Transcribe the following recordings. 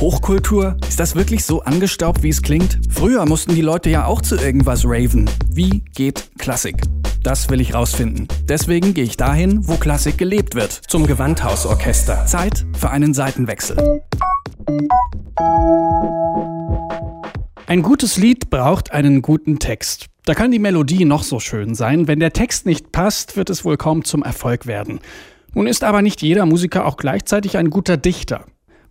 Hochkultur? Ist das wirklich so angestaubt, wie es klingt? Früher mussten die Leute ja auch zu irgendwas raven. Wie geht Klassik? Das will ich rausfinden. Deswegen gehe ich dahin, wo Klassik gelebt wird. Zum Gewandhausorchester. Zeit für einen Seitenwechsel. Ein gutes Lied braucht einen guten Text. Da kann die Melodie noch so schön sein. Wenn der Text nicht passt, wird es wohl kaum zum Erfolg werden. Nun ist aber nicht jeder Musiker auch gleichzeitig ein guter Dichter.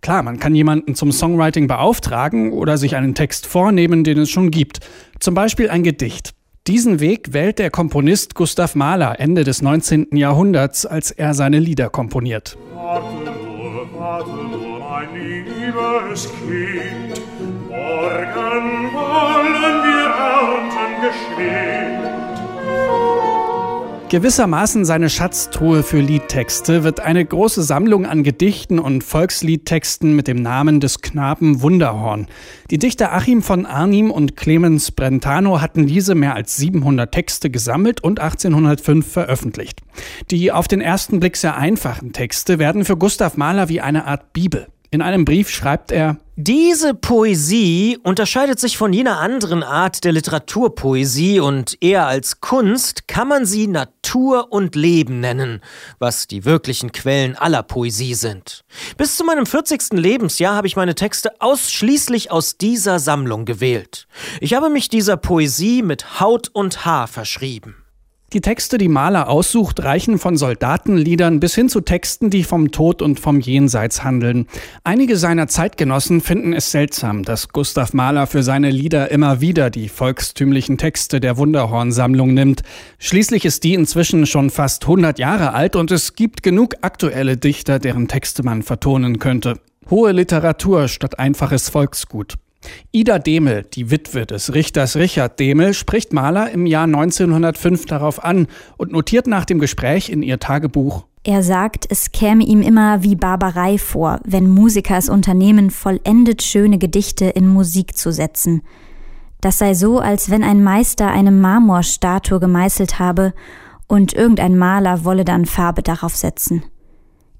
Klar, man kann jemanden zum Songwriting beauftragen oder sich einen Text vornehmen, den es schon gibt. Zum Beispiel ein Gedicht. Diesen Weg wählt der Komponist Gustav Mahler Ende des 19. Jahrhunderts, als er seine Lieder komponiert. Warte nur, warte nur, mein liebes Kind. Morgen wollen wir ernten geschwind. Gewissermaßen seine Schatztruhe für Liedtexte wird eine große Sammlung an Gedichten und Volksliedtexten mit dem Namen des Knaben Wunderhorn. Die Dichter Achim von Arnim und Clemens Brentano hatten diese mehr als 700 Texte gesammelt und 1805 veröffentlicht. Die auf den ersten Blick sehr einfachen Texte werden für Gustav Mahler wie eine Art Bibel. In einem Brief schreibt er, diese Poesie unterscheidet sich von jener anderen Art der Literaturpoesie und eher als Kunst kann man sie Natur und Leben nennen, was die wirklichen Quellen aller Poesie sind. Bis zu meinem 40. Lebensjahr habe ich meine Texte ausschließlich aus dieser Sammlung gewählt. Ich habe mich dieser Poesie mit Haut und Haar verschrieben. Die Texte, die Mahler aussucht, reichen von Soldatenliedern bis hin zu Texten, die vom Tod und vom Jenseits handeln. Einige seiner Zeitgenossen finden es seltsam, dass Gustav Mahler für seine Lieder immer wieder die volkstümlichen Texte der Wunderhorn-Sammlung nimmt. Schließlich ist die inzwischen schon fast 100 Jahre alt und es gibt genug aktuelle Dichter, deren Texte man vertonen könnte. Hohe Literatur statt einfaches Volksgut. Ida Demel, die Witwe des Richters Richard Demel, spricht Mahler im Jahr 1905 darauf an und notiert nach dem Gespräch in ihr Tagebuch. Er sagt, es käme ihm immer wie Barbarei vor, wenn Musiker es unternehmen, vollendet schöne Gedichte in Musik zu setzen. Das sei so, als wenn ein Meister eine Marmorstatue gemeißelt habe und irgendein Maler wolle dann Farbe darauf setzen.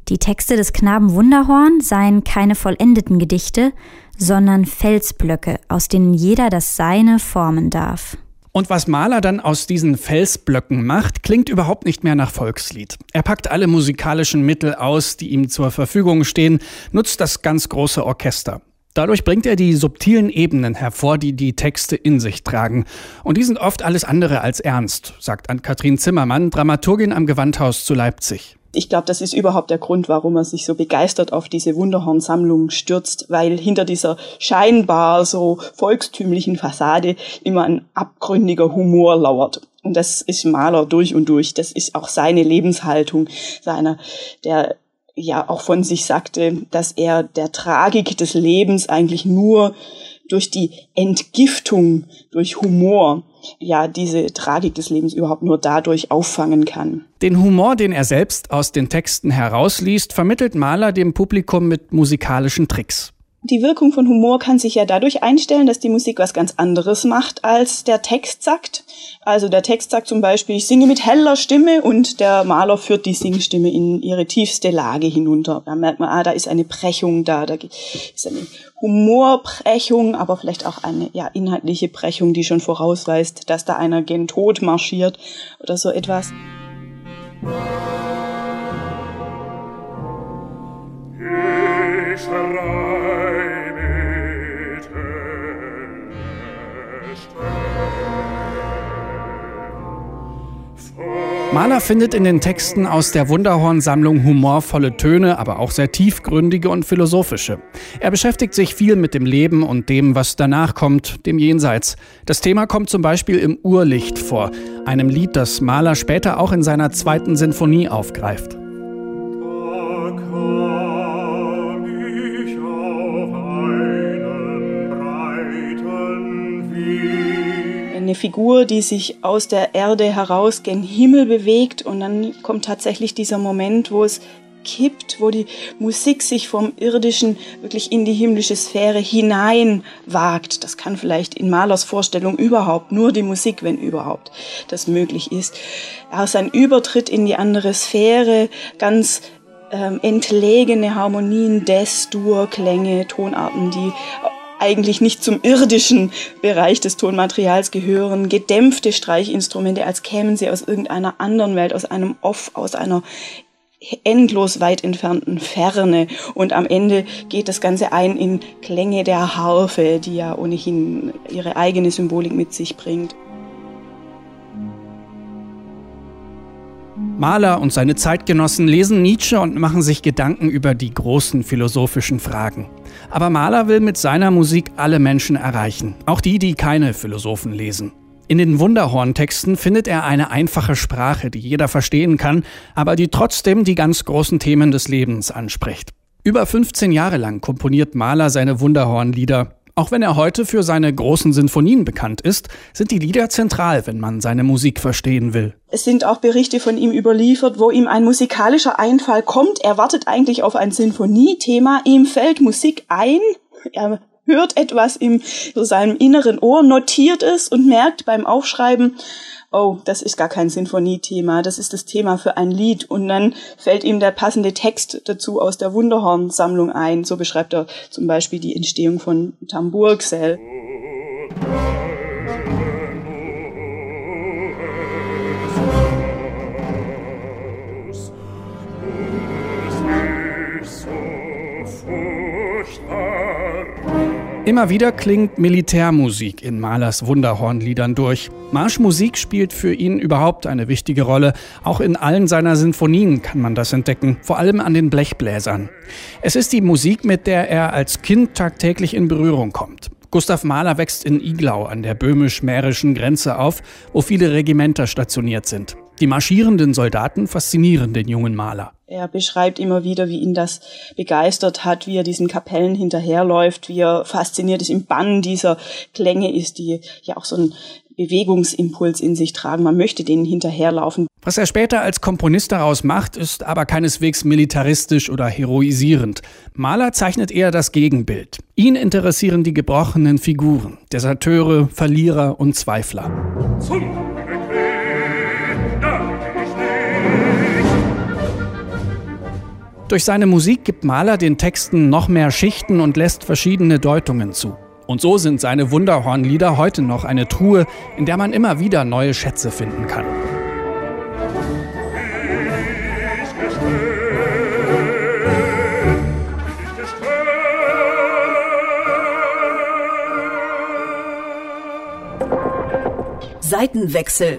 Die Texte des Knaben Wunderhorn seien keine vollendeten Gedichte, sondern Felsblöcke, aus denen jeder das Seine formen darf. Und was Mahler dann aus diesen Felsblöcken macht, klingt überhaupt nicht mehr nach Volkslied. Er packt alle musikalischen Mittel aus, die ihm zur Verfügung stehen, nutzt das ganz große Orchester. Dadurch bringt er die subtilen Ebenen hervor, die die Texte in sich tragen. Und die sind oft alles andere als ernst, sagt Ann-Kathrin Zimmermann, Dramaturgin am Gewandhaus zu Leipzig ich glaube, das ist überhaupt der Grund, warum er sich so begeistert auf diese Wunderhorn-Sammlung stürzt, weil hinter dieser scheinbar so volkstümlichen Fassade immer ein abgründiger Humor lauert. Und das ist Maler durch und durch. Das ist auch seine Lebenshaltung, seiner, der ja auch von sich sagte, dass er der Tragik des Lebens eigentlich nur durch die Entgiftung, durch Humor, ja, diese Tragik des Lebens überhaupt nur dadurch auffangen kann. Den Humor, den er selbst aus den Texten herausliest, vermittelt Mahler dem Publikum mit musikalischen Tricks. Die Wirkung von Humor kann sich ja dadurch einstellen, dass die Musik was ganz anderes macht, als der Text sagt. Also der Text sagt zum Beispiel, ich singe mit heller Stimme und der Maler führt die Singstimme in ihre tiefste Lage hinunter. Da merkt man, ah, da ist eine Brechung da, da ist eine Humorbrechung, aber vielleicht auch eine ja, inhaltliche Brechung, die schon vorausweist, dass da einer gen Tod marschiert oder so etwas. Ich Mahler findet in den Texten aus der Wunderhorn-Sammlung humorvolle Töne, aber auch sehr tiefgründige und philosophische. Er beschäftigt sich viel mit dem Leben und dem, was danach kommt, dem Jenseits. Das Thema kommt zum Beispiel im Urlicht vor, einem Lied, das Mahler später auch in seiner zweiten Sinfonie aufgreift. Eine Figur, die sich aus der Erde heraus gen Himmel bewegt und dann kommt tatsächlich dieser Moment, wo es kippt, wo die Musik sich vom irdischen wirklich in die himmlische Sphäre hinein wagt. Das kann vielleicht in Malers Vorstellung überhaupt nur die Musik, wenn überhaupt das möglich ist. Aus ein Übertritt in die andere Sphäre, ganz ähm, entlegene Harmonien, Destur, Klänge, Tonarten, die eigentlich nicht zum irdischen Bereich des Tonmaterials gehören, gedämpfte Streichinstrumente, als kämen sie aus irgendeiner anderen Welt, aus einem Off, aus einer endlos weit entfernten Ferne. Und am Ende geht das Ganze ein in Klänge der Harfe, die ja ohnehin ihre eigene Symbolik mit sich bringt. Mahler und seine Zeitgenossen lesen Nietzsche und machen sich Gedanken über die großen philosophischen Fragen. Aber Mahler will mit seiner Musik alle Menschen erreichen, auch die, die keine Philosophen lesen. In den Wunderhorn-Texten findet er eine einfache Sprache, die jeder verstehen kann, aber die trotzdem die ganz großen Themen des Lebens anspricht. Über 15 Jahre lang komponiert Mahler seine Wunderhorn-Lieder. Auch wenn er heute für seine großen Sinfonien bekannt ist, sind die Lieder zentral, wenn man seine Musik verstehen will. Es sind auch Berichte von ihm überliefert, wo ihm ein musikalischer Einfall kommt. Er wartet eigentlich auf ein Sinfoniethema, ihm fällt Musik ein. Er hört etwas in seinem inneren Ohr, notiert es und merkt beim Aufschreiben, oh, das ist gar kein Sinfoniethema, das ist das Thema für ein Lied. Und dann fällt ihm der passende Text dazu aus der Wunderhorn-Sammlung ein. So beschreibt er zum Beispiel die Entstehung von Tamburgsell. Immer wieder klingt Militärmusik in Mahlers Wunderhornliedern durch. Marschmusik spielt für ihn überhaupt eine wichtige Rolle. Auch in allen seiner Sinfonien kann man das entdecken, vor allem an den Blechbläsern. Es ist die Musik, mit der er als Kind tagtäglich in Berührung kommt. Gustav Mahler wächst in Iglau an der böhmisch-mährischen Grenze auf, wo viele Regimenter stationiert sind. Die marschierenden Soldaten faszinieren den jungen Maler. Er beschreibt immer wieder, wie ihn das begeistert hat, wie er diesen Kapellen hinterherläuft, wie er fasziniert ist im Bann dieser Klänge ist, die ja auch so einen Bewegungsimpuls in sich tragen. Man möchte denen hinterherlaufen. Was er später als Komponist daraus macht, ist aber keineswegs militaristisch oder heroisierend. Mahler zeichnet eher das Gegenbild. Ihn interessieren die gebrochenen Figuren, Deserteure, Verlierer und Zweifler. Zum Durch seine Musik gibt Mahler den Texten noch mehr Schichten und lässt verschiedene Deutungen zu. Und so sind seine Wunderhornlieder heute noch eine Truhe, in der man immer wieder neue Schätze finden kann. Seitenwechsel